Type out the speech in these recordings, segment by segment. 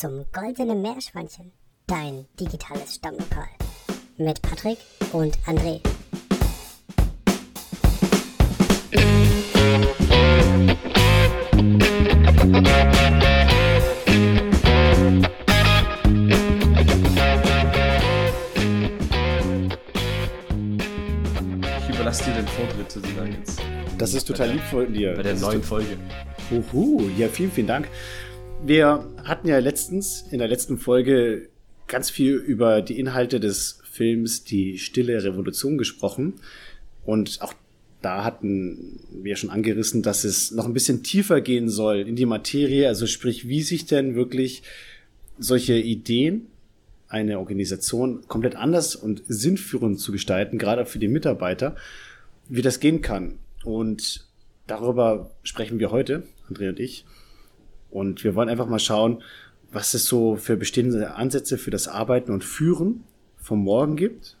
zum Goldenen Meerschweinchen, dein digitales Stammlokal. Mit Patrick und André. Ich überlasse dir den Vortritt sozusagen jetzt. Das ist total lieb von dir. Bei der Das neuen Folge. Uhu, ja, vielen, vielen Dank. Wir hatten ja letztens, in der letzten Folge, ganz viel über die Inhalte des Films Die Stille Revolution gesprochen. Und auch da hatten wir schon angerissen, dass es noch ein bisschen tiefer gehen soll in die Materie. Also sprich, wie sich denn wirklich solche Ideen, eine Organisation komplett anders und sinnführend zu gestalten, gerade für die Mitarbeiter, wie das gehen kann. Und darüber sprechen wir heute, André und ich. Und wir wollen einfach mal schauen, was es so für bestehende Ansätze für das Arbeiten und Führen vom Morgen gibt.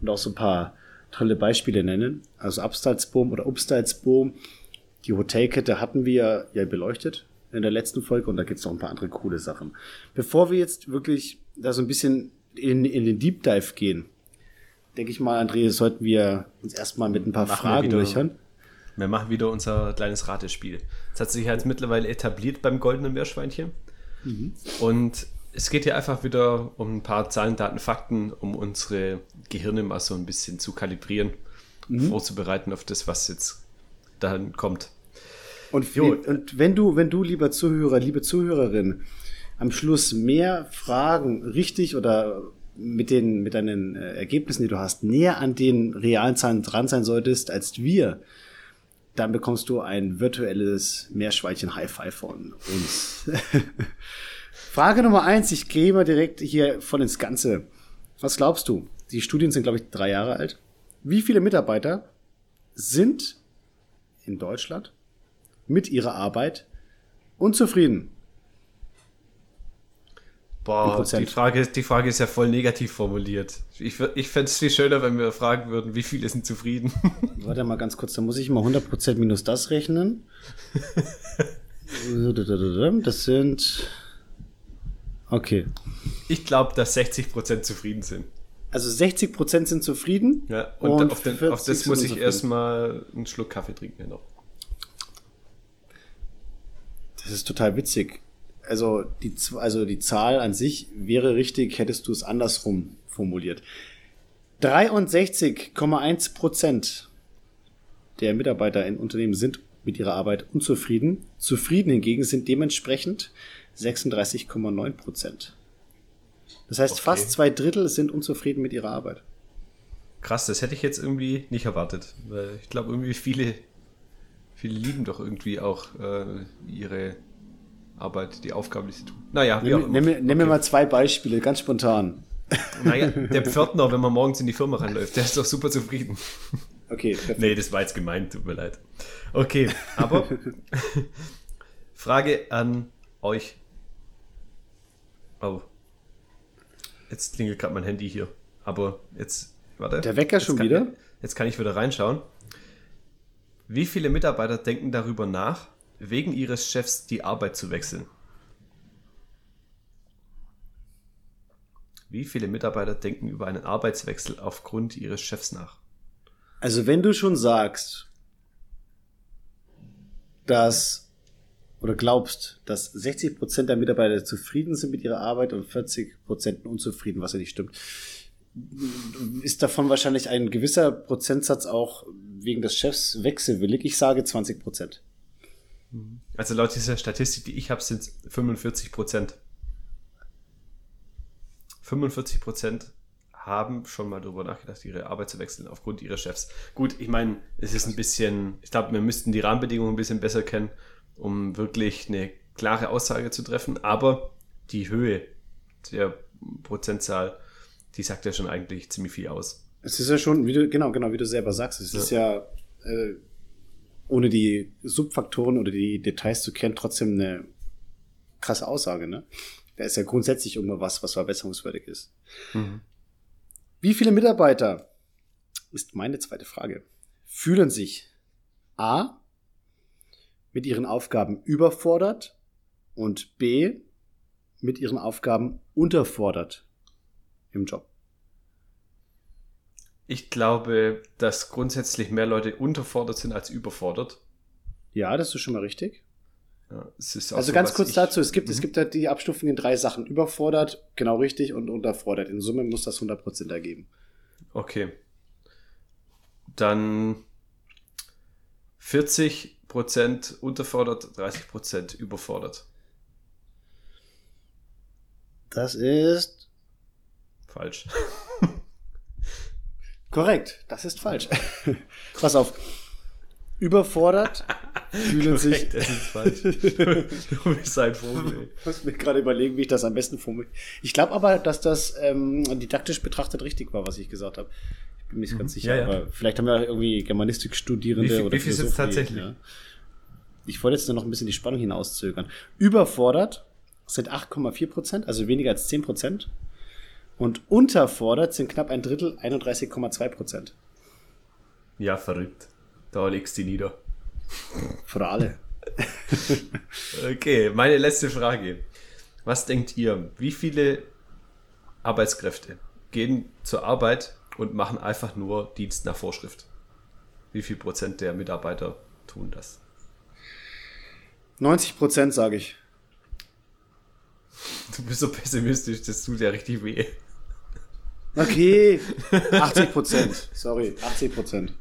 Und auch so ein paar tolle Beispiele nennen. Also Abstalsboom oder Upstalsboom. Die Hotelkette hatten wir ja beleuchtet in der letzten Folge und da gibt es noch ein paar andere coole Sachen. Bevor wir jetzt wirklich da so ein bisschen in, in den Deep Dive gehen, denke ich mal, André, sollten wir uns erstmal mit ein paar Machen Fragen durchhören. Wir machen wieder unser kleines Ratespiel. Das hat sich jetzt mittlerweile etabliert beim goldenen Meerschweinchen. Und es geht hier einfach wieder um ein paar Zahlen, Daten, Fakten, um unsere Gehirne mal so ein bisschen zu kalibrieren, vorzubereiten auf das, was jetzt dann kommt. Und, und wenn du, wenn du, lieber Zuhörer, liebe Zuhörerin, am Schluss mehr Fragen richtig oder mit den, mit deinen äh, Ergebnissen, die du hast, näher an den realen Zahlen dran sein solltest als wir, dann bekommst du ein virtuelles Meerschweinchen High Five von uns. Frage Nummer eins, ich gehe mal direkt hier von ins Ganze. Was glaubst du? Die Studien sind, glaube ich, drei Jahre alt. Wie viele Mitarbeiter sind in Deutschland mit ihrer Arbeit unzufrieden. Boah, die Frage, die Frage ist ja voll negativ formuliert. Ich, ich fände es viel schöner, wenn wir fragen würden, wie viele sind zufrieden. Warte mal ganz kurz, da muss ich mal 100% minus das rechnen. Das sind. Okay. Ich glaube, dass 60% zufrieden sind. Also 60% sind zufrieden. Ja, und, Und auf, den, auf 40 das muss ich erstmal einen Schluck Kaffee trinken. Noch. Das ist total witzig. Also die, also die Zahl an sich wäre richtig, hättest du es andersrum formuliert. 63,1 Prozent der Mitarbeiter in Unternehmen sind mit ihrer Arbeit unzufrieden. Zufrieden hingegen sind dementsprechend 36,9 Prozent. Das heißt, Okay. fast zwei Drittel sind unzufrieden mit ihrer Arbeit. Krass, das hätte ich jetzt irgendwie nicht erwartet. Weil ich glaube, irgendwie viele, viele lieben doch irgendwie auch äh, ihre Arbeit, die Aufgaben, die sie tun. Naja, wie Nimm, nimm, mir- nimm mir Okay. mal zwei Beispiele, ganz spontan. Naja, der Pförtner, wenn man morgens in die Firma reinläuft, der ist doch super zufrieden. Okay, perfekt. Nee, das war jetzt gemeint, tut mir leid. Okay, aber Frage an euch. Oh. Jetzt klingelt gerade mein Handy hier. Aber jetzt, warte. Der Wecker schon kann, wieder? Jetzt kann ich wieder reinschauen. Wie viele Mitarbeiter denken darüber nach, wegen ihres Chefs die Arbeit zu wechseln? Wie viele Mitarbeiter denken über einen Arbeitswechsel aufgrund ihres Chefs nach? Also wenn du schon sagst, dass oder glaubst, dass 60% der Mitarbeiter zufrieden sind mit ihrer Arbeit und 40% unzufrieden, was ja nicht stimmt, ist davon wahrscheinlich ein gewisser Prozentsatz auch wegen des Chefs wechselwillig. Ich sage 20%. Also laut dieser Statistik, die ich habe, sind es 45 Prozent. 45 Prozent haben schon mal darüber nachgedacht, ihre Arbeit zu wechseln aufgrund ihres Chefs. Gut, ich meine, es ist ein bisschen, ich glaube, wir müssten die Rahmenbedingungen ein bisschen besser kennen, um wirklich eine klare Aussage zu treffen. Aber die Höhe der Prozentzahl, die sagt ja schon eigentlich ziemlich viel aus. Es ist ja schon, wie du, genau, genau, wie du selber sagst, es ist ja, äh, ohne die Subfaktoren oder die Details zu kennen, trotzdem eine krasse Aussage, ne? Da ist ja grundsätzlich immer was, was verbesserungswürdig ist. Wie viele Mitarbeiter, ist meine zweite Frage, fühlen sich A, mit ihren Aufgaben überfordert und B, mit ihren Aufgaben unterfordert im Job? Ich glaube, dass grundsätzlich mehr Leute unterfordert sind als überfordert. Ja, das ist schon mal richtig. Ja, also so, ganz kurz dazu, es gibt, mhm. es gibt halt die Abstufung in drei Sachen. Überfordert, genau richtig, und unterfordert. In Summe muss das 100% ergeben. Okay. Dann 40% unterfordert, 30% überfordert. Das ist falsch. Korrekt, das ist falsch. Pass auf. Überfordert fühlen sich. Das ist falsch. du bist ein Vogel. Ich muss mir gerade überlegen, wie ich das am besten formuliere. Ich glaube aber, dass das ähm, didaktisch betrachtet richtig war, was ich gesagt habe. Ich bin mir nicht mhm. ganz sicher, ja, ja. aber vielleicht haben wir irgendwie Germanistik-Studierende wie viel, oder Wie viel sind es tatsächlich? Ja. Ich wollte jetzt nur noch ein bisschen die Spannung hinauszögern. Überfordert sind 8,4 Prozent, also weniger als 10 Prozent. Und unterfordert sind knapp ein Drittel, 31,2 Prozent. Ja, verrückt. Da legst du die nieder. Für alle. okay, meine letzte Frage. Was denkt ihr? Wie viele Arbeitskräfte gehen zur Arbeit und machen einfach nur Dienst nach Vorschrift? Wie viel Prozent der Mitarbeiter tun das? 90 Prozent, sage ich. Du bist so pessimistisch, das tut ja richtig weh. Okay, 80 Prozent. Sorry, 80 Prozent.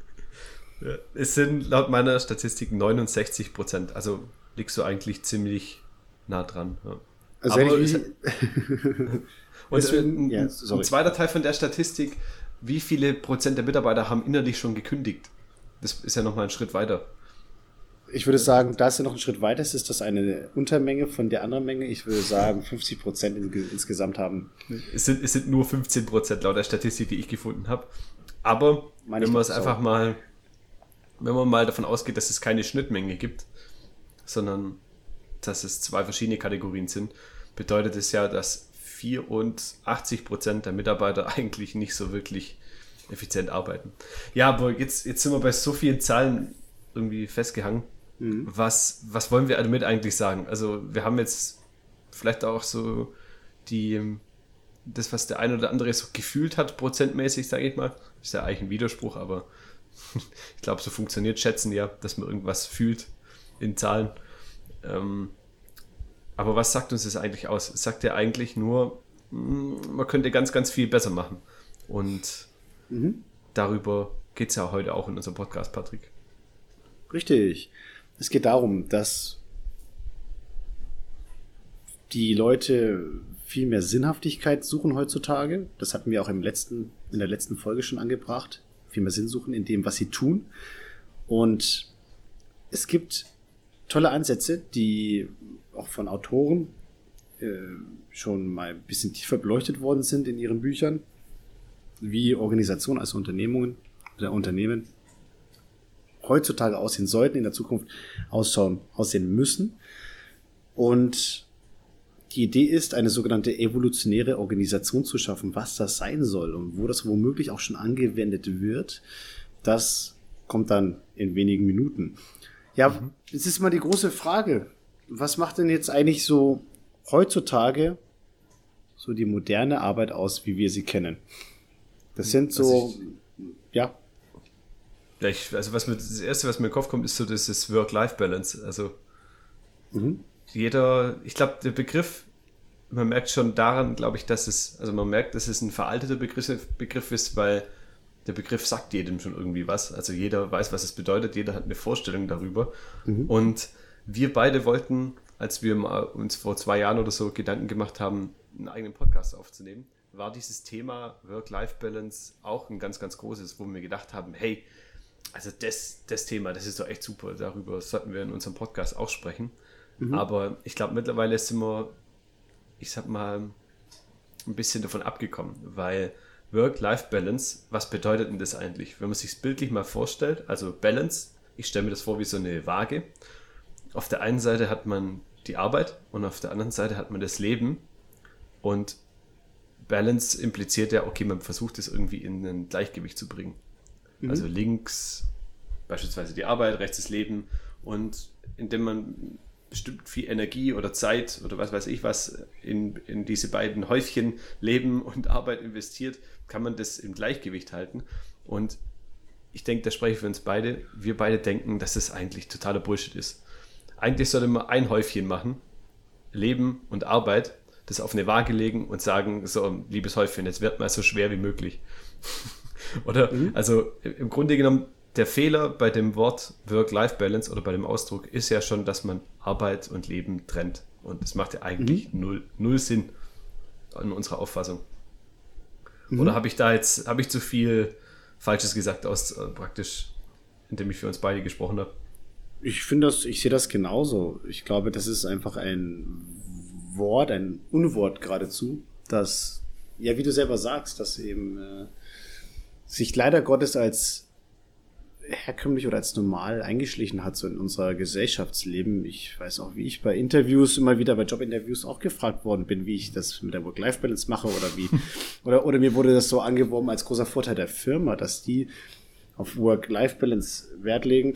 Es sind laut meiner Statistik 69 Prozent. Also liegst du eigentlich ziemlich nah dran. Ja. Also Aber ich, und ein, ja, ein zweiter Teil von der Statistik, wie viele Prozent der Mitarbeiter haben innerlich schon gekündigt? Das ist ja nochmal ein Schritt weiter. Ich würde sagen, da ist ja noch ein Schritt weiter ist, ist das eine Untermenge von der anderen Menge. Ich würde sagen, 50 Prozent insgesamt haben. Es sind, es sind nur 15 Prozent laut der Statistik, die ich gefunden habe. Aber Meine wenn man es einfach mal wenn man mal davon ausgeht, dass es keine Schnittmenge gibt, sondern dass es zwei verschiedene Kategorien sind, bedeutet es ja, dass 84% der Mitarbeiter eigentlich nicht so wirklich effizient arbeiten. Ja, aber jetzt, jetzt sind wir bei so vielen Zahlen irgendwie festgehangen. Mhm. Was, was wollen wir damit eigentlich sagen? Also wir haben jetzt vielleicht auch so die, das, was der eine oder andere so gefühlt hat, prozentmäßig, sage ich mal. Ist ja eigentlich ein Widerspruch, aber ich glaube, so funktioniert Schätzen ja, dass man irgendwas fühlt in Zahlen. Ähm, aber was sagt uns das eigentlich aus? Es sagt ja eigentlich nur, mm, man könnte ganz, ganz viel besser machen. Und mhm. darüber geht es ja heute auch in unserem Podcast, Patrick. Richtig. Es geht darum, dass die Leute viel mehr Sinnhaftigkeit suchen heutzutage. Das hatten wir auch im letzten, in der letzten Folge schon angebracht viel mehr Sinn suchen in dem, was sie tun. Und es gibt tolle Ansätze, die auch von Autoren äh, schon mal ein bisschen tiefer beleuchtet worden sind in ihren Büchern, wie Organisationen, also Unternehmungen oder Unternehmen heutzutage aussehen sollten, in der Zukunft ausschauen, aussehen müssen. Und die Idee ist, eine sogenannte evolutionäre Organisation zu schaffen. Was das sein soll und wo das womöglich auch schon angewendet wird, das kommt dann in wenigen Minuten. Ja, mhm. es ist mal die große Frage. Was macht denn jetzt eigentlich so heutzutage so die moderne Arbeit aus, wie wir sie kennen? Das sind so, ich, ja. Ja ich, also was mir, das erste, was mir in den Kopf kommt, ist so das Work-Life-Balance. Also mhm jeder, ich glaube, der Begriff, man merkt schon daran, glaube ich, dass es, also man merkt, dass es ein veralteter Begriff, Begriff ist, weil der Begriff sagt jedem schon irgendwie was. Also jeder weiß, was es bedeutet, jeder hat eine Vorstellung darüber. Mhm. Und wir beide wollten, als wir uns vor zwei Jahren oder so Gedanken gemacht haben, einen eigenen Podcast aufzunehmen, war dieses Thema Work-Life-Balance auch ein ganz, ganz großes, wo wir gedacht haben, hey, also das, das Thema, das ist doch echt super, darüber sollten wir in unserem Podcast auch sprechen. Mhm. Aber ich glaube, mittlerweile sind wir, ich sag mal, ein bisschen davon abgekommen, weil Work-Life-Balance, was bedeutet denn das eigentlich? Wenn man sich bildlich mal vorstellt, also Balance, ich stelle mir das vor wie so eine Waage. Auf der einen Seite hat man die Arbeit und auf der anderen Seite hat man das Leben. Und Balance impliziert ja, okay, man versucht es irgendwie in ein Gleichgewicht zu bringen. Mhm. Also links beispielsweise die Arbeit, rechts das Leben und indem man bestimmt viel Energie oder Zeit oder was weiß ich was in, in diese beiden Häufchen Leben und Arbeit investiert, kann man das im Gleichgewicht halten. Und ich denke, da spreche ich für uns beide. Wir beide denken, dass das eigentlich totaler Bullshit ist. Eigentlich sollte man ein Häufchen machen, Leben und Arbeit, das auf eine Waage legen und sagen, so, liebes Häufchen, jetzt wird mal so schwer wie möglich. oder, mhm. also im Grunde genommen, der Fehler bei dem Wort Work-Life-Balance oder bei dem Ausdruck ist ja schon, dass man Arbeit und Leben trennt. Und das macht ja eigentlich mhm. null, null Sinn in unserer Auffassung. Mhm. Oder habe ich da jetzt, habe ich zu viel Falsches gesagt aus äh, praktisch, indem ich für uns beide gesprochen habe? Ich finde das, ich sehe das genauso. Ich glaube, das ist einfach ein Wort, ein Unwort geradezu, das, ja, wie du selber sagst, das eben äh, sich leider Gottes als herkömmlich oder als normal eingeschlichen hat so in unser Gesellschaftsleben. Ich weiß auch, wie ich bei Interviews immer wieder bei Jobinterviews auch gefragt worden bin, wie ich das mit der Work-Life-Balance mache oder wie oder oder mir wurde das so angeworben als großer Vorteil der Firma, dass die auf Work-Life-Balance Wert legen.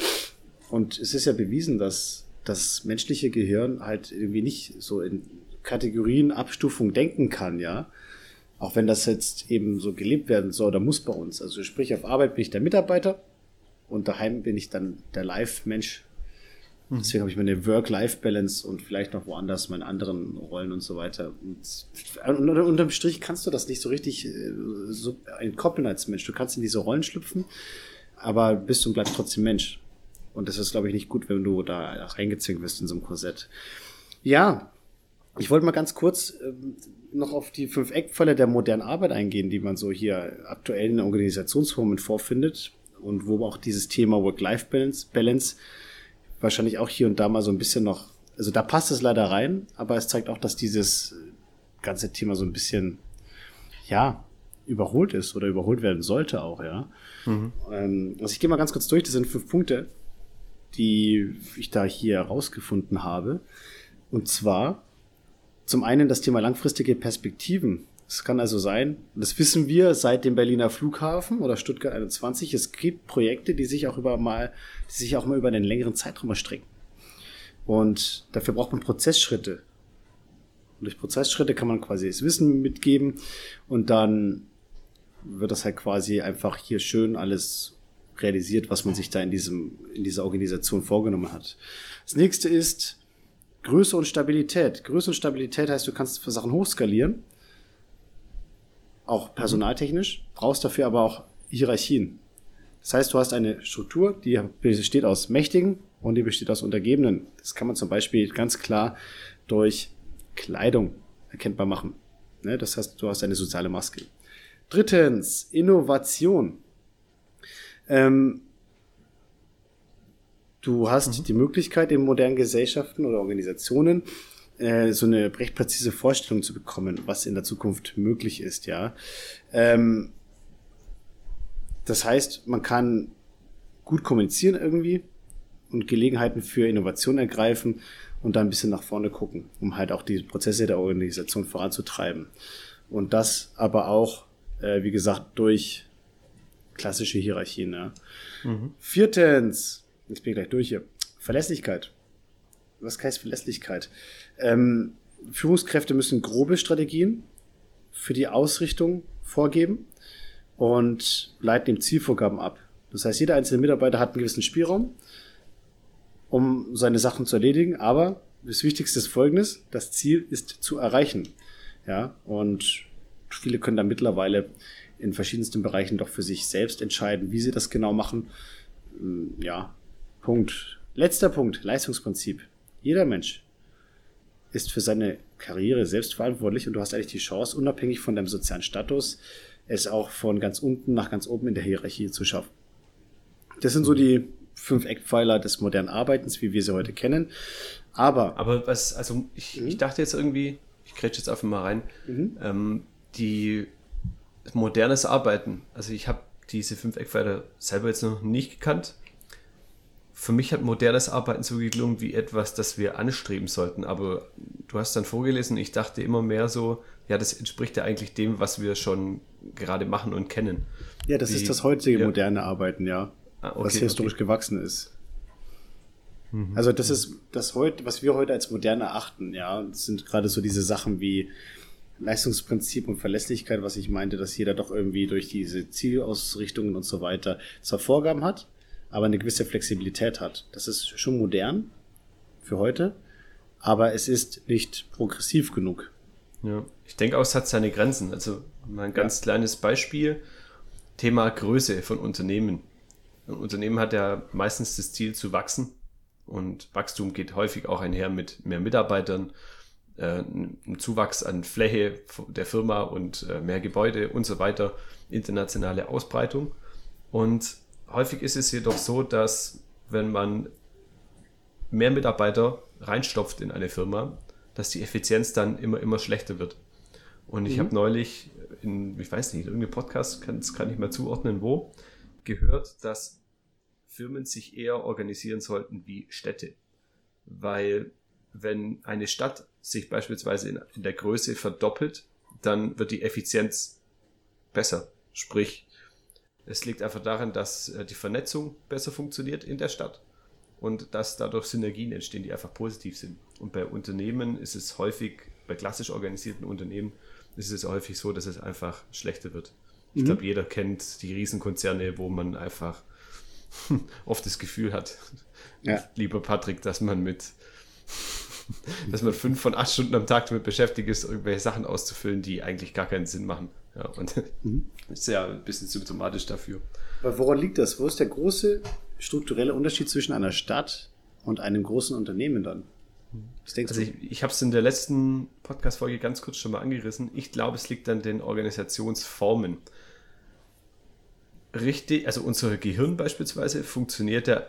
Und es ist ja bewiesen, dass das menschliche Gehirn halt irgendwie nicht so in Kategorien Abstufung denken kann, ja. Auch wenn das jetzt eben so gelebt werden soll oder muss bei uns. Also sprich, auf Arbeit bin ich der Mitarbeiter, und daheim bin ich dann der Live-Mensch. Deswegen habe ich meine Work-Life-Balance und vielleicht noch woanders meine anderen Rollen und so weiter. Und, unterm Strich kannst du das nicht so richtig äh, so entkoppeln als Mensch. Du kannst in diese Rollen schlüpfen, aber bist und bleibst trotzdem Mensch. Und das ist, glaube ich, nicht gut, wenn du da reingezwängt wirst in so einem Korsett. Ja, ich wollte mal ganz kurz ähm, noch auf die fünf Eckpfeiler der modernen Arbeit eingehen, die man so hier aktuell in Organisationsformen vorfindet und wo auch dieses Thema Work-Life-Balance Balance wahrscheinlich auch hier und da mal so ein bisschen noch, also da passt es leider rein, aber es zeigt auch, dass dieses ganze Thema so ein bisschen, ja, überholt ist oder überholt werden sollte auch, ja. Mhm. Ähm, also ich gehe mal ganz kurz durch, das sind fünf Punkte, die ich da hier herausgefunden habe. Und zwar zum einen das Thema langfristige Perspektiven. Es kann also sein, das wissen wir seit dem Berliner Flughafen oder Stuttgart 21, es gibt Projekte, die sich auch über mal, die sich auch mal über einen längeren Zeitraum erstrecken. Und dafür braucht man Prozessschritte. Und durch Prozessschritte kann man quasi das Wissen mitgeben und dann wird das halt quasi einfach hier schön alles realisiert, was man sich da in diesem, in dieser Organisation vorgenommen hat. Das nächste ist Größe und Stabilität. Größe und Stabilität heißt, du kannst für Sachen hochskalieren auch personaltechnisch, brauchst dafür aber auch Hierarchien. Das heißt, du hast eine Struktur, die besteht aus Mächtigen und die besteht aus Untergebenen. Das kann man zum Beispiel ganz klar durch Kleidung erkennbar machen. Ne, das heißt, du hast eine soziale Maske. Drittens, Innovation. Ähm, du hast mhm. die Möglichkeit in modernen Gesellschaften oder Organisationen äh, so eine recht präzise Vorstellung zu bekommen, was in der Zukunft möglich ist, ja. Ähm, das heißt, man kann gut kommunizieren irgendwie und Gelegenheiten für Innovation ergreifen und dann ein bisschen nach vorne gucken, um halt auch die Prozesse der Organisation voranzutreiben. Und das aber auch, äh, wie gesagt, durch klassische Hierarchien. Ja. Mhm. Viertens, jetzt bin ich gleich durch hier, Verlässlichkeit. Was heißt Verlässlichkeit? Ähm, Führungskräfte müssen grobe Strategien für die Ausrichtung vorgeben und leiten ihm Zielvorgaben ab. Das heißt, jeder einzelne Mitarbeiter hat einen gewissen Spielraum, um seine Sachen zu erledigen, aber das Wichtigste ist folgendes, das Ziel ist zu erreichen. Ja, und viele können da mittlerweile in verschiedensten Bereichen doch für sich selbst entscheiden, wie sie das genau machen. Hm, ja, Punkt. Letzter Punkt, Leistungsprinzip. Jeder Mensch ist für seine Karriere selbst verantwortlich und du hast eigentlich die Chance, unabhängig von deinem sozialen Status, es auch von ganz unten nach ganz oben in der Hierarchie zu schaffen. Das sind so die fünf Eckpfeiler des modernen Arbeitens, wie wir sie heute kennen. Aber. Aber was, also ich, mhm. ich dachte jetzt irgendwie, ich kretsch jetzt einfach mal rein, mhm. ähm, die modernes Arbeiten, also ich habe diese fünf Eckpfeiler selber jetzt noch nicht gekannt für mich hat modernes Arbeiten so geklungen wie etwas, das wir anstreben sollten. Aber du hast dann vorgelesen, ich dachte immer mehr so, ja, das entspricht ja eigentlich dem, was wir schon gerade machen und kennen. Ja, das wie, ist das heutige ja. moderne Arbeiten, ja. Ah, okay, was historisch okay. gewachsen ist. Mhm. Also das ist das heute, was wir heute als modern erachten, ja, das sind gerade so diese Sachen wie Leistungsprinzip und Verlässlichkeit, was ich meinte, dass jeder doch irgendwie durch diese Zielausrichtungen und so weiter zwar Vorgaben hat, aber eine gewisse Flexibilität hat. Das ist schon modern für heute, aber es ist nicht progressiv genug. Ja, ich denke auch, es hat seine Grenzen. Also mal ein ganz ja. kleines Beispiel. Thema Größe von Unternehmen. Ein Unternehmen hat ja meistens das Ziel zu wachsen und Wachstum geht häufig auch einher mit mehr Mitarbeitern, äh, einem Zuwachs an Fläche der Firma und äh, mehr Gebäude und so weiter, internationale Ausbreitung. Und häufig ist es jedoch so, dass wenn man mehr Mitarbeiter reinstopft in eine Firma, dass die Effizienz dann immer, immer schlechter wird. Und ich mhm. habe neulich in, ich weiß nicht, irgendeinem Podcast, kann, das kann ich mal zuordnen, wo, gehört, dass Firmen sich eher organisieren sollten wie Städte. Weil wenn eine Stadt sich beispielsweise in, in der Größe verdoppelt, dann wird die Effizienz besser. Sprich, es liegt einfach daran, dass äh, die Vernetzung besser funktioniert in der Stadt und dass dadurch Synergien entstehen, die einfach positiv sind. Und bei Unternehmen ist es häufig, bei klassisch organisierten Unternehmen, ist es häufig so, dass es einfach schlechter wird. Ich mhm. glaube, jeder kennt die Riesenkonzerne, wo man einfach oft das Gefühl hat, ja. lieber Patrick, dass man mit dass man fünf von acht Stunden am Tag damit beschäftigt ist, irgendwelche Sachen auszufüllen, die eigentlich gar keinen Sinn machen. Ja, und mhm. ist ja ein bisschen symptomatisch dafür. Aber woran liegt das? Wo ist der große strukturelle Unterschied zwischen einer Stadt und einem großen Unternehmen dann? Was denkst also du? ich, ich habe es in der letzten Podcast-Folge ganz kurz schon mal angerissen. Ich glaube, es liegt an den Organisationsformen. Richtig, also unser Gehirn beispielsweise funktioniert ja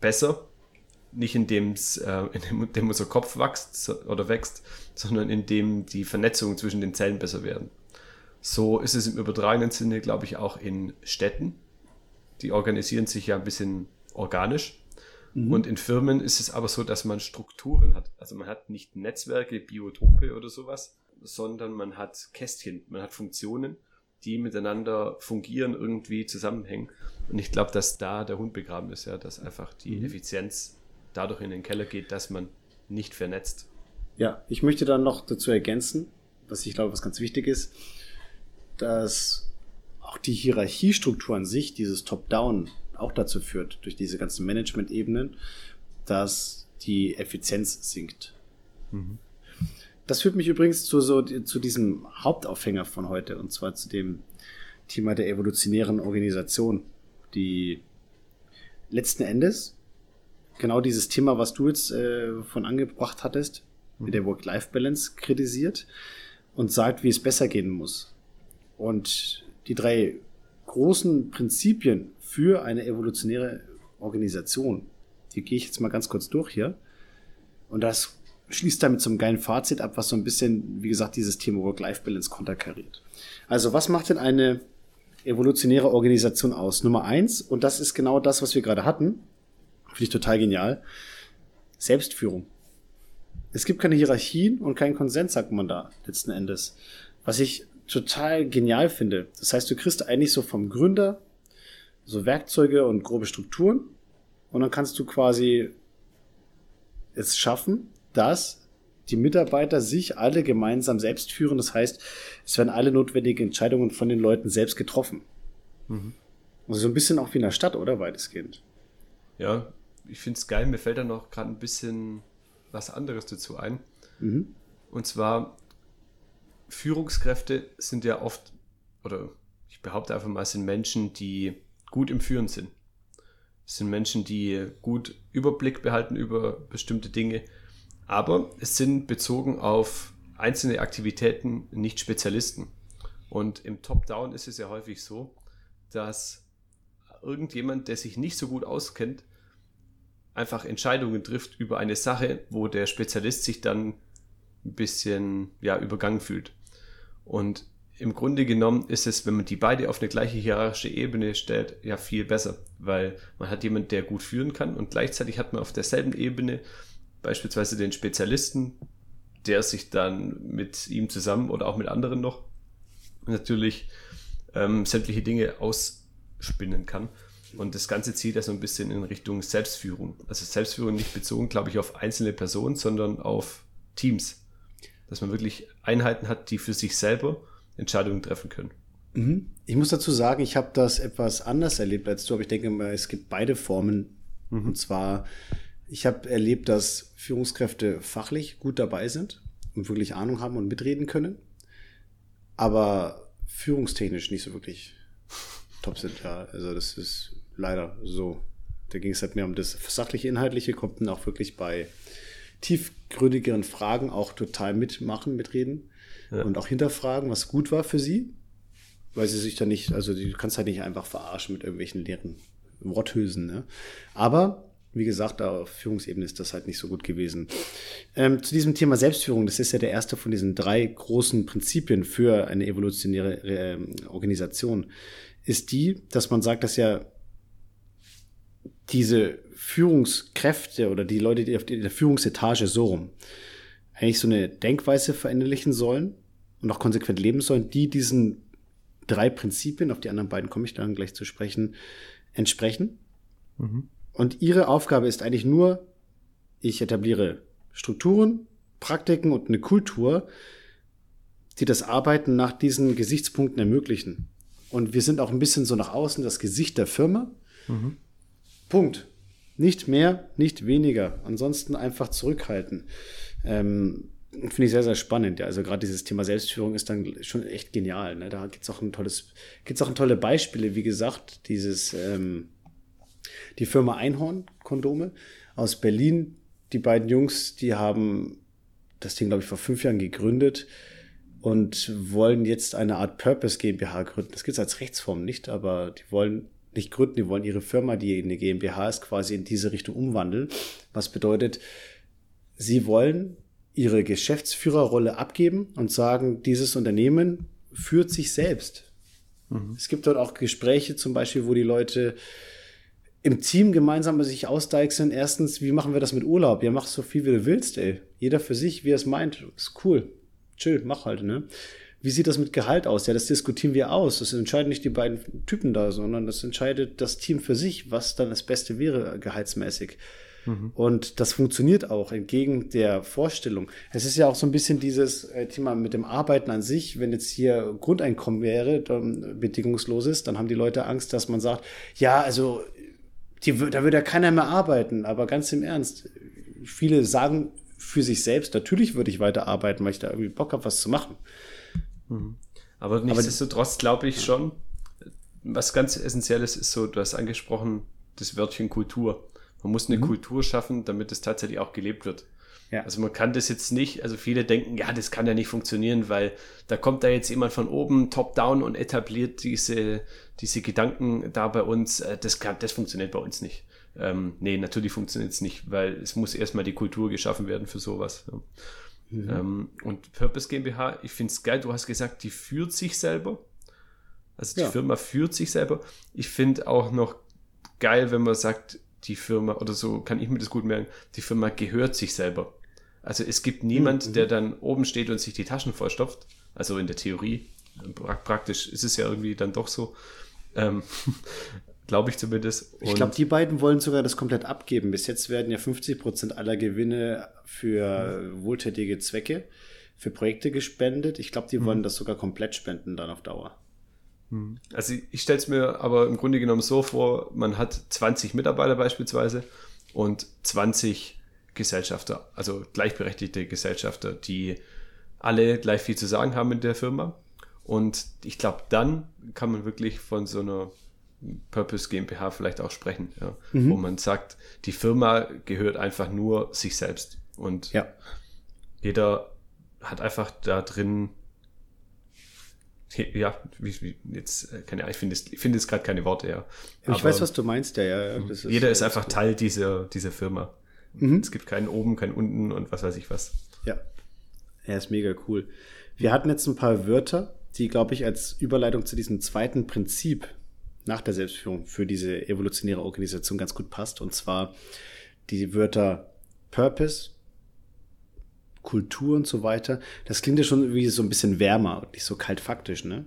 besser, nicht indem es, äh, indem unser Kopf wächst oder wächst, sondern indem die Vernetzungen zwischen den Zellen besser werden. So ist es im übertragenen Sinne, glaube ich, auch in Städten. Die organisieren sich ja ein bisschen organisch. Mhm. Und in Firmen ist es aber so, dass man Strukturen hat. Also man hat nicht Netzwerke, Biotope oder sowas, sondern man hat Kästchen, man hat Funktionen, die miteinander fungieren, irgendwie zusammenhängen. Und ich glaube, dass da der Hund begraben ist, ja, dass einfach die mhm. Effizienz dadurch in den Keller geht, dass man nicht vernetzt. Ja, ich möchte dann noch dazu ergänzen, was ich glaube, was ganz wichtig ist, dass auch die Hierarchiestruktur an sich, dieses Top-Down, auch dazu führt, durch diese ganzen Management-Ebenen, dass die Effizienz sinkt. Mhm. Das führt mich übrigens zu, so, zu diesem Hauptaufhänger von heute, und zwar zu dem Thema der evolutionären Organisation, die letzten Endes genau dieses Thema, was du jetzt äh, von angebracht hattest, mhm. mit der Work-Life-Balance kritisiert und sagt, wie es besser gehen muss. Und die drei großen Prinzipien für eine evolutionäre Organisation. Die gehe ich jetzt mal ganz kurz durch hier. Und das schließt damit zum geilen Fazit ab, was so ein bisschen, wie gesagt, dieses Thema Work-Life-Balance konterkariert. Also, was macht denn eine evolutionäre Organisation aus? Nummer eins, und das ist genau das, was wir gerade hatten, finde ich total genial. Selbstführung. Es gibt keine Hierarchien und keinen Konsens, sagt man da letzten Endes. Was ich total genial finde. Das heißt, du kriegst eigentlich so vom Gründer so Werkzeuge und grobe Strukturen und dann kannst du quasi es schaffen, dass die Mitarbeiter sich alle gemeinsam selbst führen. Das heißt, es werden alle notwendigen Entscheidungen von den Leuten selbst getroffen. Mhm. Also so ein bisschen auch wie in der Stadt, oder? Weitestgehend. Ja, ich finde es geil. Mir fällt da noch gerade ein bisschen was anderes dazu ein. Mhm. Und zwar, Führungskräfte sind ja oft, oder ich behaupte einfach mal, sind Menschen, die gut im Führen sind. Es sind Menschen, die gut Überblick behalten über bestimmte Dinge, aber es sind bezogen auf einzelne Aktivitäten nicht Spezialisten. Und im Top-Down ist es ja häufig so, dass irgendjemand, der sich nicht so gut auskennt, einfach Entscheidungen trifft über eine Sache, wo der Spezialist sich dann ein bisschen ja, übergangen fühlt. Und im Grunde genommen ist es, wenn man die beide auf eine gleiche hierarchische Ebene stellt, ja viel besser, weil man hat jemanden, der gut führen kann und gleichzeitig hat man auf derselben Ebene beispielsweise den Spezialisten, der sich dann mit ihm zusammen oder auch mit anderen noch natürlich ähm, sämtliche Dinge ausspinnen kann. Und das Ganze zieht ja so ein bisschen in Richtung Selbstführung. Also Selbstführung nicht bezogen, glaube ich, auf einzelne Personen, sondern auf Teams. Dass man wirklich Einheiten hat, die für sich selber Entscheidungen treffen können. Mhm. Ich muss dazu sagen, ich habe das etwas anders erlebt als du, aber ich denke mal, es gibt beide Formen. Mhm. Und zwar, ich habe erlebt, dass Führungskräfte fachlich gut dabei sind und wirklich Ahnung haben und mitreden können, aber führungstechnisch nicht so wirklich top sind. Ja, also das ist leider so. Da ging es halt mehr um das sachliche, inhaltliche, kommt dann auch wirklich bei tiefgründigeren Fragen auch total mitmachen, mitreden ja. und auch hinterfragen, was gut war für sie, weil sie sich da nicht, also du kannst halt nicht einfach verarschen mit irgendwelchen leeren Worthülsen. Ne? Aber wie gesagt, auf Führungsebene ist das halt nicht so gut gewesen. Ähm, zu diesem Thema Selbstführung, das ist ja der erste von diesen drei großen Prinzipien für eine evolutionäre äh, Organisation, ist die, dass man sagt, dass ja diese Führungskräfte oder die Leute, die auf der Führungsetage so rum, eigentlich so eine Denkweise verinnerlichen sollen und auch konsequent leben sollen, die diesen drei Prinzipien, auf die anderen beiden komme ich dann gleich zu sprechen, entsprechen. Mhm. Und ihre Aufgabe ist eigentlich nur, ich etabliere Strukturen, Praktiken und eine Kultur, die das Arbeiten nach diesen Gesichtspunkten ermöglichen. Und wir sind auch ein bisschen so nach außen das Gesicht der Firma. Mhm. Punkt. Nicht mehr, nicht weniger. Ansonsten einfach zurückhalten. Ähm, Finde ich sehr, sehr spannend. Ja. Also gerade dieses Thema Selbstführung ist dann schon echt genial. Ne? Da gibt es auch ein tolles, gibt's auch ein tolle Beispiele, wie gesagt, dieses ähm, die Firma Einhorn Kondome aus Berlin. Die beiden Jungs, die haben das Ding, glaube ich, vor fünf Jahren gegründet und wollen jetzt eine Art Purpose GmbH gründen. Das gibt es als Rechtsform nicht, aber die wollen nicht gründen, die wollen ihre Firma, die eine GmbH ist, quasi in diese Richtung umwandeln. Was bedeutet, sie wollen ihre Geschäftsführerrolle abgeben und sagen, dieses Unternehmen führt sich selbst. Mhm. Es gibt dort auch Gespräche zum Beispiel, wo die Leute im Team gemeinsam sich ausdeichseln. Erstens, wie machen wir das mit Urlaub? Ja, mach so viel, wie du willst, ey. Jeder für sich, wie er es meint. Ist cool. Chill, mach halt, ne? Wie sieht das mit Gehalt aus? Ja, das diskutieren wir aus. Das entscheiden nicht die beiden Typen da, sondern das entscheidet das Team für sich, was dann das Beste wäre, gehaltsmäßig. Mhm. Und das funktioniert auch entgegen der Vorstellung. Es ist ja auch so ein bisschen dieses äh, Thema mit dem Arbeiten an sich. Wenn jetzt hier Grundeinkommen wäre, dann bedingungsloses, dann haben die Leute Angst, dass man sagt, ja, also die, da würde ja keiner mehr arbeiten. Aber ganz im Ernst, viele sagen für sich selbst, natürlich würde ich weiter arbeiten, weil ich da irgendwie Bock habe, was zu machen. Mhm. Aber nichtsdestotrotz glaube ich schon, was ganz Essentielles ist so, du hast angesprochen, das Wörtchen Kultur. Man muss eine mhm. Kultur schaffen, damit es tatsächlich auch gelebt wird. Ja. Also man kann das jetzt nicht, also viele denken, ja, das kann ja nicht funktionieren, weil da kommt da jetzt jemand von oben, top-down und etabliert diese, diese Gedanken da bei uns. Äh, das, kann, das funktioniert bei uns nicht. Ähm, nee, natürlich funktioniert es nicht, weil es muss erstmal die Kultur geschaffen werden für sowas. Ja. Mhm. Ähm, und Purpose GmbH, ich finde es geil, du hast gesagt, die führt sich selber. Also die ja. Firma führt sich selber. Ich finde auch noch geil, wenn man sagt, die Firma, oder so kann ich mir das gut merken, die Firma gehört sich selber. Also es gibt niemand, mhm. der dann oben steht und sich die Taschen vollstopft. Also in der Theorie. Praktisch ist es ja irgendwie dann doch so. Ähm, Glaube ich zumindest. Und ich glaube, die beiden wollen sogar das komplett abgeben. Bis jetzt werden ja 50 Prozent aller Gewinne für wohltätige Zwecke, für Projekte gespendet. Ich glaube, die mhm. wollen das sogar komplett spenden dann auf Dauer. Mhm. Also ich stelle es mir aber im Grunde genommen so vor, man hat 20 Mitarbeiter beispielsweise und 20 Gesellschafter, also gleichberechtigte Gesellschafter, die alle gleich viel zu sagen haben in der Firma. Und ich glaube, dann kann man wirklich von so einer Purpose GmbH vielleicht auch sprechen, ja, mhm. wo man sagt, die Firma gehört einfach nur sich selbst und ja. jeder hat einfach da drin, ja, wie, wie, jetzt, äh, keine Ahnung, ich finde ich finde jetzt gerade keine Worte, ja. ich weiß, was du meinst, ja, ja. Ist, jeder ist einfach Teil dieser, dieser Firma. Mhm. Es gibt keinen oben, keinen unten und was weiß ich was. Ja. Er ist mega cool. Wir hatten jetzt ein paar Wörter, die, glaube ich, als Überleitung zu diesem zweiten Prinzip nach der Selbstführung für diese evolutionäre Organisation ganz gut passt. Und zwar die Wörter Purpose, Kultur und so weiter. Das klingt ja schon wie so ein bisschen wärmer und nicht so kalt faktisch, ne?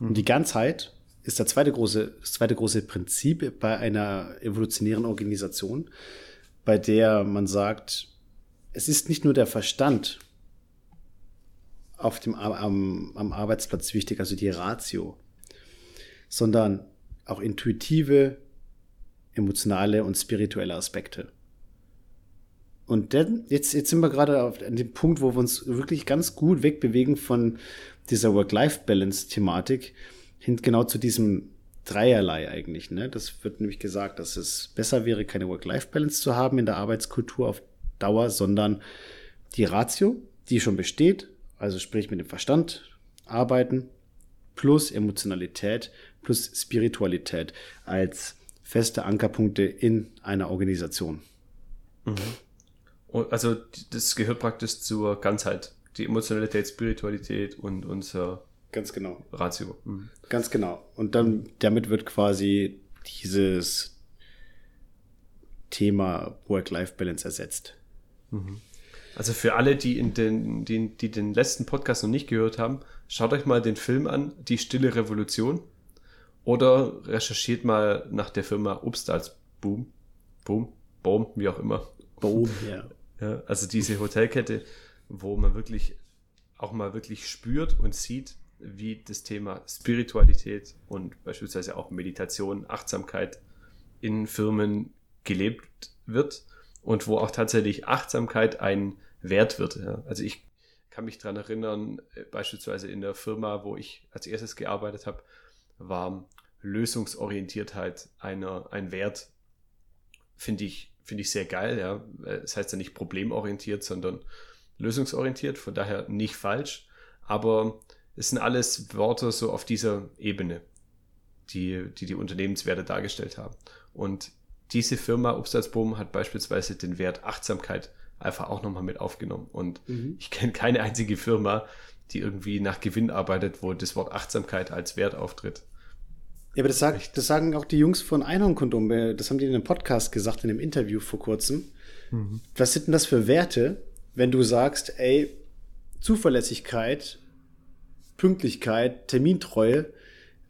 Und die Ganzheit ist der zweite große, das zweite große Prinzip bei einer evolutionären Organisation, bei der man sagt, es ist nicht nur der Verstand auf dem, am, am Arbeitsplatz wichtig, also die Ratio, sondern auch intuitive, emotionale und spirituelle Aspekte. Und dann, jetzt, jetzt sind wir gerade auf, an dem Punkt, wo wir uns wirklich ganz gut wegbewegen von dieser Work-Life-Balance-Thematik hin genau zu diesem Dreierlei eigentlich. Ne? Das wird nämlich gesagt, dass es besser wäre, keine Work-Life-Balance zu haben in der Arbeitskultur auf Dauer, sondern die Ratio, die schon besteht, also sprich mit dem Verstand arbeiten, plus Emotionalität, plus Spiritualität als feste Ankerpunkte in einer Organisation. Mhm. Also das gehört praktisch zur Ganzheit. Die Emotionalität, Spiritualität und unser Ganz genau. Ratio. Mhm. Ganz genau. Und dann damit wird quasi dieses Thema Work-Life-Balance ersetzt. Mhm. Also für alle, die, in den, die, die den letzten Podcast noch nicht gehört haben, schaut euch mal den Film an, Die Stille Revolution. Oder recherchiert mal nach der Firma Obst als Boom. Boom, Boom, wie auch immer. Boom, ja. ja. Also diese Hotelkette, wo man wirklich auch mal wirklich spürt und sieht, wie das Thema Spiritualität und beispielsweise auch Meditation, Achtsamkeit in Firmen gelebt wird und wo auch tatsächlich Achtsamkeit ein Wert wird. Ja. Also ich kann mich daran erinnern, äh, beispielsweise in der Firma, wo ich als erstes gearbeitet habe, war Lösungsorientiertheit einer, ein Wert, finde ich, finde ich sehr geil. Ja. Das heißt ja nicht problemorientiert, sondern lösungsorientiert, von daher nicht falsch. Aber es sind alles Worte so auf dieser Ebene, die die, die Unternehmenswerte dargestellt haben. Und diese Firma Obstalsboom hat beispielsweise den Wert Achtsamkeit einfach auch nochmal mit aufgenommen. Und mhm. ich kenne keine einzige Firma, die irgendwie nach Gewinn arbeitet, wo das Wort Achtsamkeit als Wert auftritt. Ja, aber das, sagt, das sagen auch die Jungs von Einhornkondom. Das haben die in einem Podcast gesagt, in einem Interview vor kurzem. Mhm. Was sind denn das für Werte, wenn du sagst, ey, Zuverlässigkeit, Pünktlichkeit, Termintreue,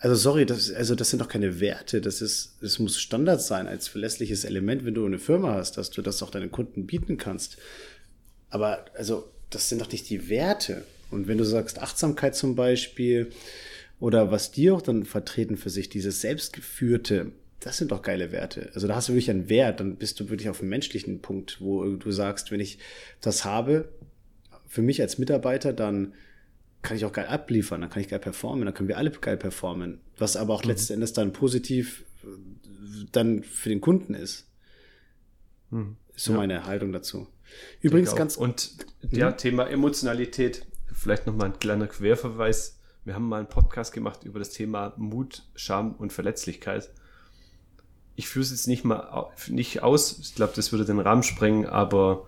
also sorry, das, also das sind doch keine Werte. Das ist, das muss Standard sein als verlässliches Element, wenn du eine Firma hast, dass du das auch deinen Kunden bieten kannst. Aber also das sind doch nicht die Werte. Und wenn du sagst Achtsamkeit zum Beispiel oder was die auch dann vertreten für sich, dieses selbstgeführte, das sind doch geile Werte. Also da hast du wirklich einen Wert, dann bist du wirklich auf einem menschlichen Punkt, wo du sagst, wenn ich das habe, für mich als Mitarbeiter, dann kann ich auch geil abliefern, dann kann ich geil performen, dann können wir alle geil performen. Was aber auch mhm. letzten Endes dann positiv äh, dann für den Kunden ist. Mhm. Ist so ja. meine Haltung dazu. Übrigens ganz. Und ja, mhm. Thema Emotionalität, vielleicht nochmal ein kleiner Querverweis. Wir haben mal einen Podcast gemacht über das Thema Mut, Scham und Verletzlichkeit. Ich führe es jetzt nicht mal nicht aus. Ich glaube, das würde den Rahmen sprengen, aber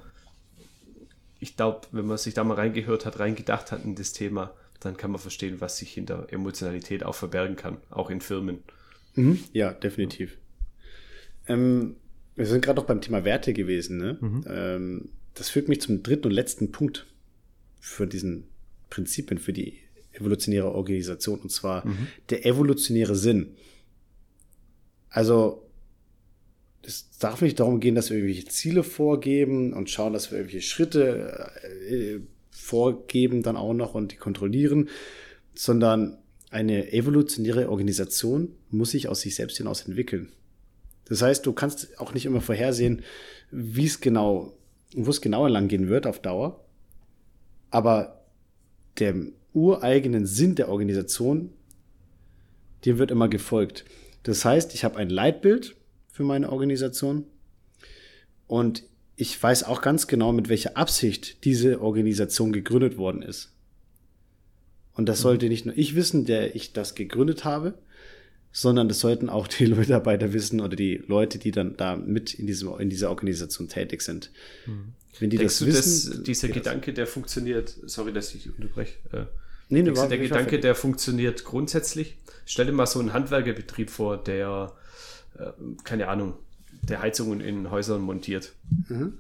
ich glaube, wenn man sich da mal reingehört hat, reingedacht hat in das Thema, dann kann man verstehen, was sich hinter Emotionalität auch verbergen kann, auch in Firmen. Mhm. Ja, definitiv. Ähm, wir sind gerade noch beim Thema Werte gewesen. Ne? Mhm. Ähm, das führt mich zum dritten und letzten Punkt für diesen Prinzipien, für die evolutionäre Organisation, und zwar mhm. der evolutionäre Sinn. Also es darf nicht darum gehen, dass wir irgendwelche Ziele vorgeben und schauen, dass wir irgendwelche Schritte äh, vorgeben dann auch noch und die kontrollieren, sondern eine evolutionäre Organisation muss sich aus sich selbst hinaus entwickeln. Das heißt, du kannst auch nicht immer vorhersehen, wie es genau, wo es genauer lang gehen wird auf Dauer. Aber dem ureigenen Sinn der Organisation, dem wird immer gefolgt. Das heißt, ich habe ein Leitbild, für meine Organisation. Und ich weiß auch ganz genau, mit welcher Absicht diese Organisation gegründet worden ist. Und das sollte nicht nur ich wissen, der ich das gegründet habe, sondern das sollten auch die Mitarbeiter wissen oder die Leute, die dann da mit in, diesem, in dieser Organisation tätig sind. Mhm. Wenn die Denkst das wissen. Dass dieser Gedanke, der funktioniert, sorry, dass ich unterbreche. Äh, nee, ne, der Gedanke, der funktioniert grundsätzlich. Stell dir mal so einen Handwerkerbetrieb vor, der äh, keine Ahnung, der Heizungen in Häusern montiert. Mhm.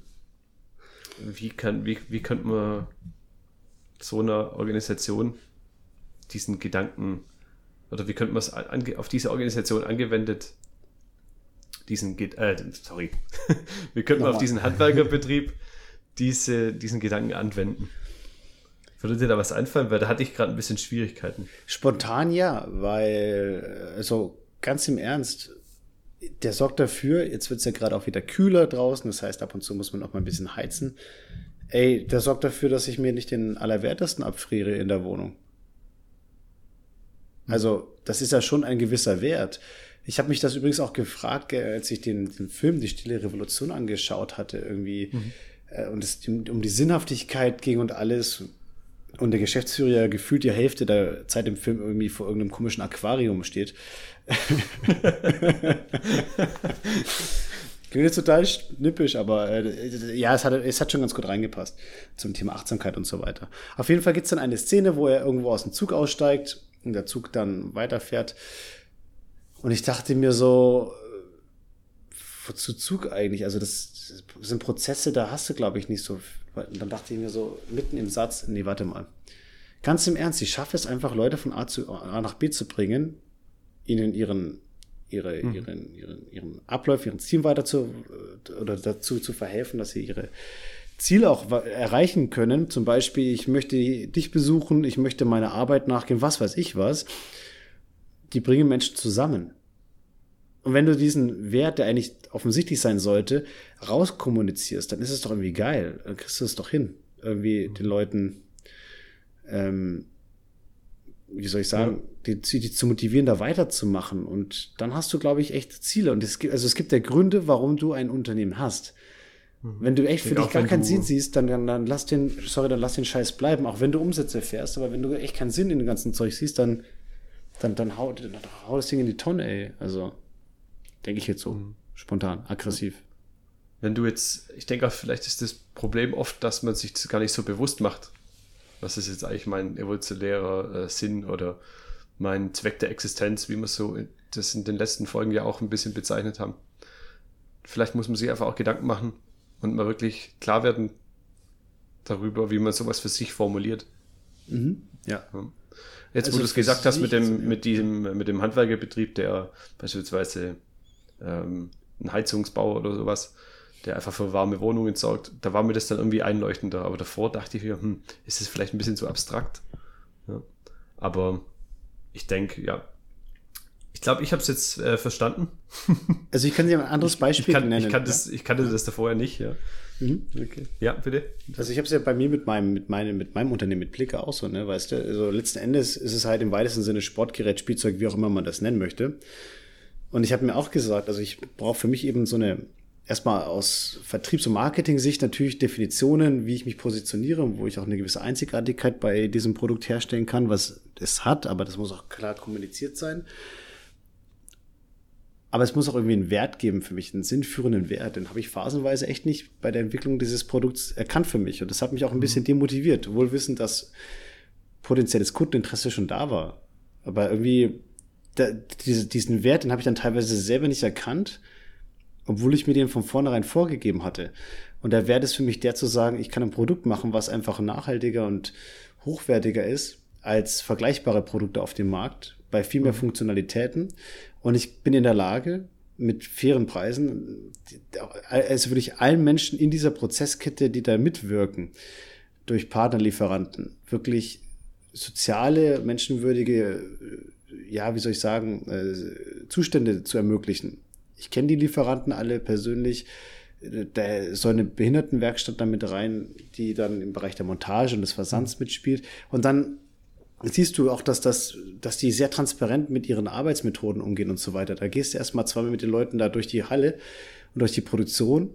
Wie, kann, wie, wie könnte man so einer Organisation diesen Gedanken oder wie könnte man es auf diese Organisation angewendet, diesen, äh, sorry, wie könnte man auf diesen Handwerkerbetrieb diese, diesen Gedanken anwenden? Würde dir da was einfallen? Weil da hatte ich gerade ein bisschen Schwierigkeiten. Spontan ja, weil, also ganz im Ernst, der sorgt dafür, jetzt wird es ja gerade auch wieder kühler draußen, das heißt, ab und zu muss man auch mal ein bisschen heizen. Ey, der sorgt dafür, dass ich mir nicht den Allerwertesten abfriere in der Wohnung. Also, das ist ja schon ein gewisser Wert. Ich habe mich das übrigens auch gefragt, als ich den, den, Film Die Stille Revolution angeschaut hatte, irgendwie, mhm. Äh, und es um die Sinnhaftigkeit ging und alles. Und der Geschäftsführer gefühlt die Hälfte der Zeit im Film irgendwie vor irgendeinem komischen Aquarium steht. Klingt jetzt total schnippisch, aber äh, ja, es hat, es hat schon ganz gut reingepasst zum Thema Achtsamkeit und so weiter. Auf jeden Fall gibt es dann eine Szene, wo er irgendwo aus dem Zug aussteigt und der Zug dann weiterfährt. Und ich dachte mir so, äh, wozu Zug eigentlich? Also das sind Prozesse, da hast du, glaube ich, nicht so. Und dann dachte ich mir so, mitten im Satz, nee, warte mal. Ganz im Ernst, ich schaffe es einfach, Leute von A, zu, A nach B zu bringen, ihnen ihren ihre, mhm. ihren, ihren, ihren Ablauf, ihren Ziel weiter zu oder dazu zu verhelfen, dass sie ihre Ziele auch erreichen können. Zum Beispiel, ich möchte dich besuchen, ich möchte meiner Arbeit nachgehen, was weiß ich was. Die bringen Menschen zusammen. Und wenn du diesen Wert, der eigentlich offensichtlich sein sollte, rauskommunizierst, dann ist es doch irgendwie geil. Dann kriegst du es doch hin, irgendwie den Leuten ähm, wie soll ich sagen, ja. die, die zu motivieren, da weiterzumachen. Und dann hast du, glaube ich, echt Ziele. Und es gibt, also es gibt ja Gründe, warum du ein Unternehmen hast. Mhm. Wenn du echt für dich gar keinen Sinn siehst, dann, dann, dann lass den, sorry, dann lass den Scheiß bleiben, auch wenn du Umsätze fährst. Aber wenn du echt keinen Sinn in dem ganzen Zeug siehst, dann, dann, dann hau, dann hau das Ding in die Tonne, ey. Also, denke ich jetzt so. Mhm. Spontan, aggressiv. Wenn du jetzt, ich denke auch, vielleicht ist das Problem oft, dass man sich das gar nicht so bewusst macht was ist jetzt eigentlich mein evolutionärer äh, Sinn oder mein Zweck der Existenz, wie wir so das in den letzten Folgen ja auch ein bisschen bezeichnet haben. Vielleicht muss man sich einfach auch Gedanken machen und mal wirklich klar werden darüber, wie man sowas für sich formuliert. Mhm. Ja. Jetzt, also wo du es gesagt hast mit dem, mit diesem, mit dem Handwerkerbetrieb, der beispielsweise ähm, ein Heizungsbau oder sowas, der einfach für warme Wohnungen sorgt. Da war mir das dann irgendwie einleuchtender. Aber davor dachte ich mir, hm, ist das vielleicht ein bisschen zu abstrakt? Ja. Aber ich denke, ja. Ich glaube, ich habe es jetzt äh, verstanden. Also ich kann dir ein anderes Beispiel ich, kann, nennen. Ich, kann das, ich kannte das da vorher nicht, ja. Mhm, okay. Ja, bitte. Also ich habe es ja bei mir mit meinem, mit meinem, mit meinem Unternehmen, mit Blicke auch so, ne, weißt du, also letzten Endes ist es halt im weitesten Sinne Sportgerät, Spielzeug, wie auch immer man das nennen möchte. Und ich habe mir auch gesagt, also ich brauche für mich eben so eine erstmal aus Vertriebs- und Marketing-Sicht natürlich Definitionen, wie ich mich positioniere, wo ich auch eine gewisse Einzigartigkeit bei diesem Produkt herstellen kann, was es hat, aber das muss auch klar kommuniziert sein. Aber es muss auch irgendwie einen Wert geben für mich, einen sinnführenden Wert. Den habe ich phasenweise echt nicht bei der Entwicklung dieses Produkts erkannt für mich. Und das hat mich auch ein bisschen demotiviert, wohl wissend, dass potenzielles Kundeninteresse schon da war. Aber irgendwie, da, diese, diesen Wert, den habe ich dann teilweise selber nicht erkannt obwohl ich mir den von vornherein vorgegeben hatte. Und der Wert ist für mich der zu sagen, ich kann ein Produkt machen, was einfach nachhaltiger und hochwertiger ist als vergleichbare Produkte auf dem Markt, bei viel mehr mhm. Funktionalitäten. Und ich bin in der Lage, mit fairen Preisen, also wirklich allen Menschen in dieser Prozesskette, die da mitwirken, durch Partnerlieferanten, wirklich soziale, menschenwürdige, ja, wie soll ich sagen, äh, Zustände zu ermöglichen ich kenne die Lieferanten alle persönlich. Da soll eine Behindertenwerkstatt damit rein, die dann im Bereich der Montage und des Versands mitspielt. Und dann siehst du auch, dass das, dass die sehr transparent mit ihren Arbeitsmethoden umgehen und so weiter. Da gehst du erstmal zweimal mit den Leuten da durch die Halle und durch die Produktion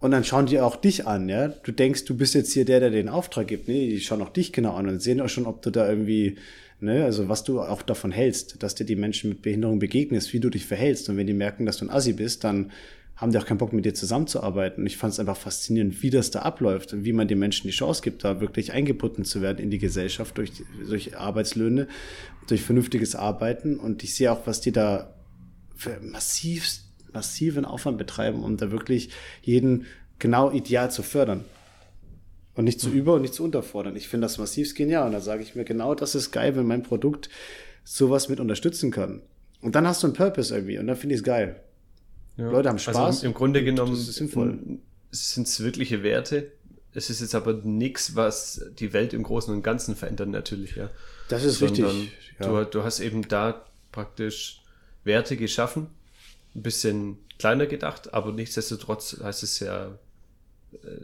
und dann schauen die auch dich an, ja. Du denkst, du bist jetzt hier der, der den Auftrag gibt. Nee, die schauen auch dich genau an und sehen auch schon, ob du da irgendwie Ne? Also was du auch davon hältst, dass dir die Menschen mit Behinderung begegnest, wie du dich verhältst. Und wenn die merken, dass du ein Assi bist, dann haben die auch keinen Bock mit dir zusammenzuarbeiten. Und ich fand es einfach faszinierend, wie das da abläuft und wie man den Menschen die Chance gibt, da wirklich eingebunden zu werden in die Gesellschaft durch, durch Arbeitslöhne, durch vernünftiges Arbeiten. Und ich sehe auch, was die da für massiv, massiven Aufwand betreiben, um da wirklich jeden genau ideal zu fördern. Und nicht zu über und nicht zu unterfordern. Ich finde das massiv genial. Und da sage ich mir, genau das ist geil, wenn mein Produkt sowas mit unterstützen kann. Und dann hast du einen Purpose irgendwie und dann finde ich es geil. Ja. Leute haben Spaß. Also im Grunde genommen sind es wirkliche Werte. Es ist jetzt aber nichts, was die Welt im Großen und Ganzen verändert, natürlich, ja. Das ist Sondern richtig. Ja. Du, du hast eben da praktisch Werte geschaffen, ein bisschen kleiner gedacht, aber nichtsdestotrotz heißt es ja,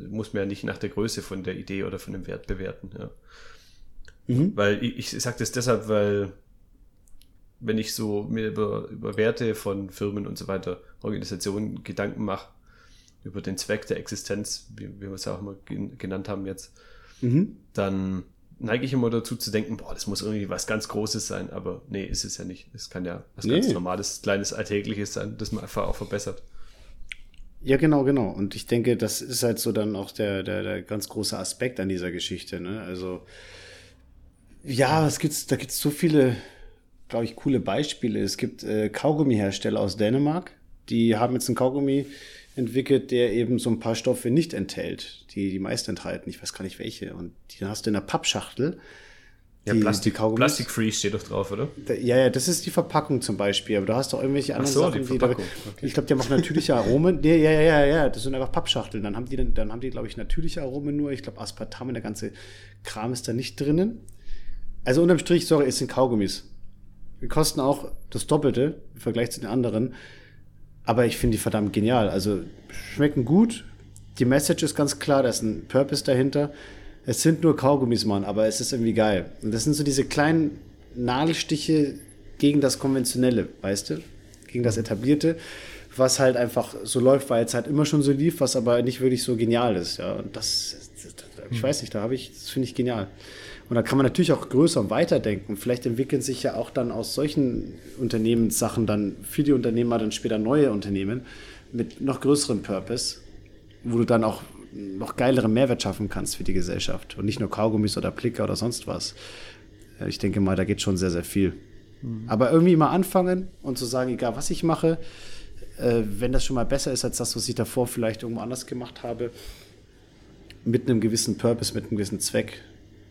muss man ja nicht nach der Größe von der Idee oder von dem Wert bewerten. Ja. Mhm. Weil ich, ich sage das deshalb, weil wenn ich so mir über, über Werte von Firmen und so weiter, Organisationen Gedanken mache, über den Zweck der Existenz, wie, wie wir es ja auch immer genannt haben jetzt, mhm. dann neige ich immer dazu zu denken, boah, das muss irgendwie was ganz Großes sein, aber nee, ist es ja nicht. Es kann ja was nee. ganz Normales, Kleines, Alltägliches sein, das man einfach auch verbessert. Ja, genau, genau. Und ich denke, das ist halt so dann auch der, der, der ganz große Aspekt an dieser Geschichte. Ne? Also, ja, es gibt, da gibt es so viele, glaube ich, coole Beispiele. Es gibt äh, Kaugummihersteller aus Dänemark, die haben jetzt einen Kaugummi entwickelt, der eben so ein paar Stoffe nicht enthält, die die meisten enthalten. Ich weiß gar nicht welche. Und die hast du in einer Pappschachtel. Die, ja, Plastik, die Plastic Free steht doch drauf, oder? ja, ja, das ist die Verpackung zum Beispiel. Aber du hast doch irgendwelche anderen so, Sachen, die, die da, okay. ich glaube, die haben auch natürliche Aromen. Nee, ja, ja, ja, ja, das sind einfach Pappschachteln. Dann haben die, dann haben die, glaube ich, natürliche Aromen nur. Ich glaube, Aspartam und der ganze Kram ist da nicht drinnen. Also unterm Strich, sorry, es sind Kaugummis. Die kosten auch das Doppelte im Vergleich zu den anderen. Aber ich finde die verdammt genial. Also schmecken gut. Die Message ist ganz klar, da ist ein Purpose dahinter. Es sind nur Kaugummis, Mann, aber es ist irgendwie geil. Und das sind so diese kleinen Nadelstiche gegen das Konventionelle, weißt du? Gegen das Etablierte, was halt einfach so läuft, weil es halt immer schon so lief, was aber nicht wirklich so genial ist. Ja, und das, ich weiß nicht, da habe ich, das finde ich genial. Und da kann man natürlich auch größer und weiter denken. Vielleicht entwickeln sich ja auch dann aus solchen Unternehmenssachen dann für die Unternehmer dann später neue Unternehmen mit noch größerem Purpose, wo du dann auch noch geilere Mehrwert schaffen kannst für die Gesellschaft und nicht nur Kaugummis oder Plicker oder sonst was. Ich denke mal, da geht schon sehr, sehr viel. Mhm. Aber irgendwie mal anfangen und zu sagen, egal was ich mache, äh, wenn das schon mal besser ist als das, was ich davor vielleicht irgendwo anders gemacht habe, mit einem gewissen Purpose, mit einem gewissen Zweck,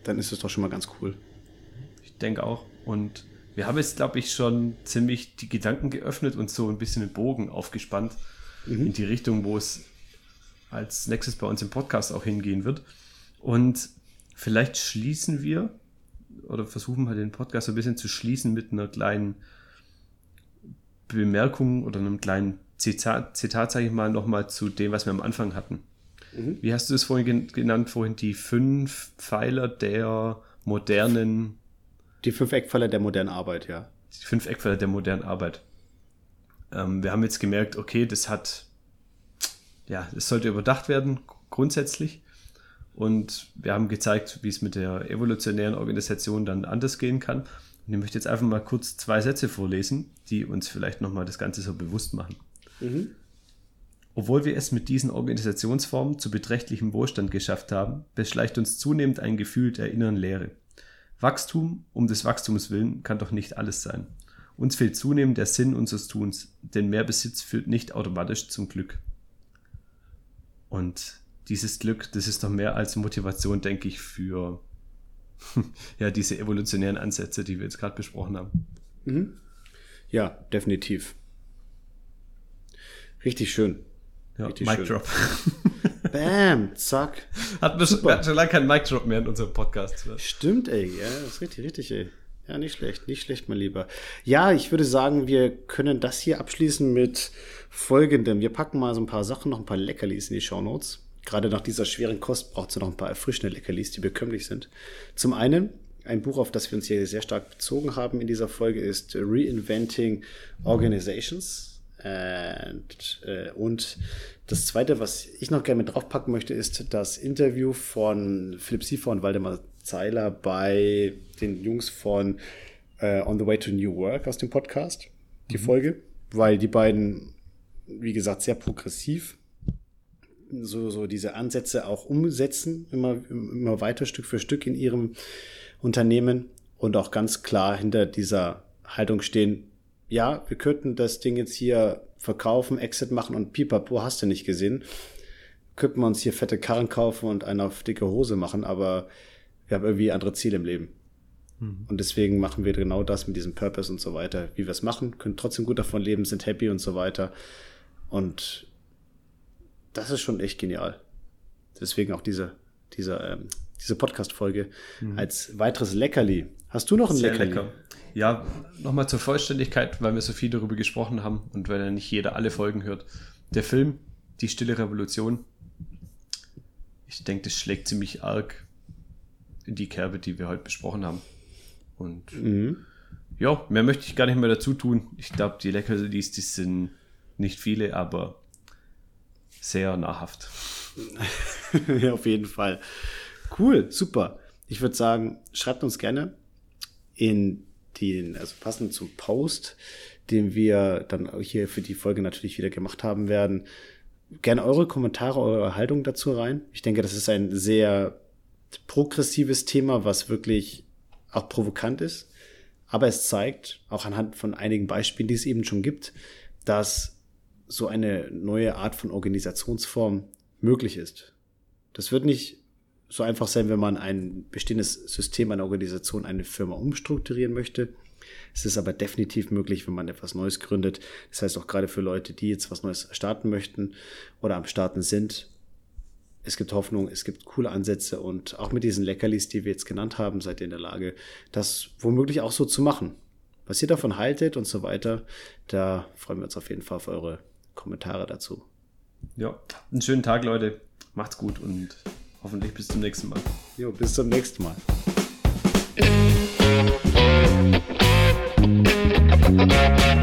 dann ist es doch schon mal ganz cool. Ich denke auch. Und wir haben jetzt, glaube ich, schon ziemlich die Gedanken geöffnet und so ein bisschen den Bogen aufgespannt mhm. in die Richtung, wo es als nächstes bei uns im Podcast auch hingehen wird. Und vielleicht schließen wir oder versuchen wir den Podcast ein bisschen zu schließen mit einer kleinen Bemerkung oder einem kleinen Zitat, Zitat sage ich mal, nochmal zu dem, was wir am Anfang hatten. Mhm. Wie hast du es vorhin genannt, vorhin die fünf Pfeiler der modernen. Die fünf Eckpfeiler der modernen Arbeit, ja. Die fünf Eckpfeiler der modernen Arbeit. Ähm, wir haben jetzt gemerkt, okay, das hat, ja, es sollte überdacht werden, grundsätzlich. Und wir haben gezeigt, wie es mit der evolutionären Organisation dann anders gehen kann. Und ich möchte jetzt einfach mal kurz zwei Sätze vorlesen, die uns vielleicht nochmal das Ganze so bewusst machen. Mhm. Obwohl wir es mit diesen Organisationsformen zu beträchtlichem Wohlstand geschafft haben, beschleicht uns zunehmend ein Gefühl der inneren Leere. Wachstum um des Wachstums willen kann doch nicht alles sein. Uns fehlt zunehmend der Sinn unseres Tuns, denn mehr Besitz führt nicht automatisch zum Glück. Und dieses Glück, das ist doch mehr als Motivation, denke ich, für ja, diese evolutionären Ansätze, die wir jetzt gerade besprochen haben. Mhm. Ja, definitiv. Richtig schön. Ja, Richtig Mic schön. Drop. Bam, zack. Hatten wir, schon, schon lange keinen Mic Drop mehr in unserem Podcast. Stimmt, ey. Ja, das ist richtig, richtig, ey. Ja, nicht schlecht, nicht schlecht, mein Lieber. Ja, ich würde sagen, wir können das hier abschließen mit folgendem. Wir packen mal so ein paar Sachen, noch ein paar Leckerlis in die Shownotes. Gerade nach dieser schweren Kost braucht es noch ein paar erfrischende Leckerlis, die bekömmlich sind. Zum einen, ein Buch, auf das wir uns hier sehr stark bezogen haben in dieser Folge, ist Reinventing Organizations und, äh, und das zweite, was ich noch gerne mit draufpacken möchte, ist das Interview von Philipp Siefer und Waldemar Zeiler bei den Jungs von äh, On the Way to New Work aus dem Podcast, die mhm. Folge, weil die beiden, wie gesagt, sehr progressiv so, so diese Ansätze auch umsetzen, immer, immer weiter Stück für Stück in ihrem Unternehmen und auch ganz klar hinter dieser Haltung stehen, ja, wir könnten das Ding jetzt hier verkaufen, Exit machen und pipapo, hast du nicht gesehen. Könnten wir uns hier fette Karren kaufen und eine auf dicke Hose machen, aber wir haben irgendwie andere Ziele im Leben. Mhm. Und deswegen machen wir genau das mit diesem Purpose und so weiter, wie wir es machen, können trotzdem gut davon leben, sind happy und so weiter. Und das ist schon echt genial. Deswegen auch diese, diese, ähm, diese Podcast-Folge mhm. als weiteres Leckerli. Hast du noch ein Sehr Leckerli? Lecker. Ja, nochmal zur Vollständigkeit, weil wir so viel darüber gesprochen haben und weil ja nicht jeder alle Folgen hört. Der Film, Die Stille Revolution, ich denke, das schlägt ziemlich arg in die Kerbe, die wir heute besprochen haben. Und mhm. ja, mehr möchte ich gar nicht mehr dazu tun. Ich glaube, die Leckerlis, die sind nicht viele, aber sehr nahrhaft. ja, auf jeden Fall. Cool, super. Ich würde sagen, schreibt uns gerne in den, also passend zum Post, den wir dann hier für die Folge natürlich wieder gemacht haben werden, gerne eure Kommentare, eure Haltung dazu rein. Ich denke, das ist ein sehr progressives Thema, was wirklich auch provokant ist. Aber es zeigt, auch anhand von einigen Beispielen, die es eben schon gibt, dass so eine neue Art von Organisationsform möglich ist. Das wird nicht so einfach sein, wenn man ein bestehendes System einer Organisation, eine Firma umstrukturieren möchte. Es ist aber definitiv möglich, wenn man etwas Neues gründet. Das heißt auch gerade für Leute, die jetzt was Neues starten möchten oder am Starten sind. Es gibt Hoffnung, es gibt coole Ansätze und auch mit diesen Leckerlis, die wir jetzt genannt haben, seid ihr in der Lage, das womöglich auch so zu machen. Was ihr davon haltet und so weiter, da freuen wir uns auf jeden Fall auf eure Kommentare dazu. Ja, einen schönen Tag, Leute. Macht's gut und hoffentlich bis zum nächsten Mal. Jo, bis zum nächsten Mal. Thank you.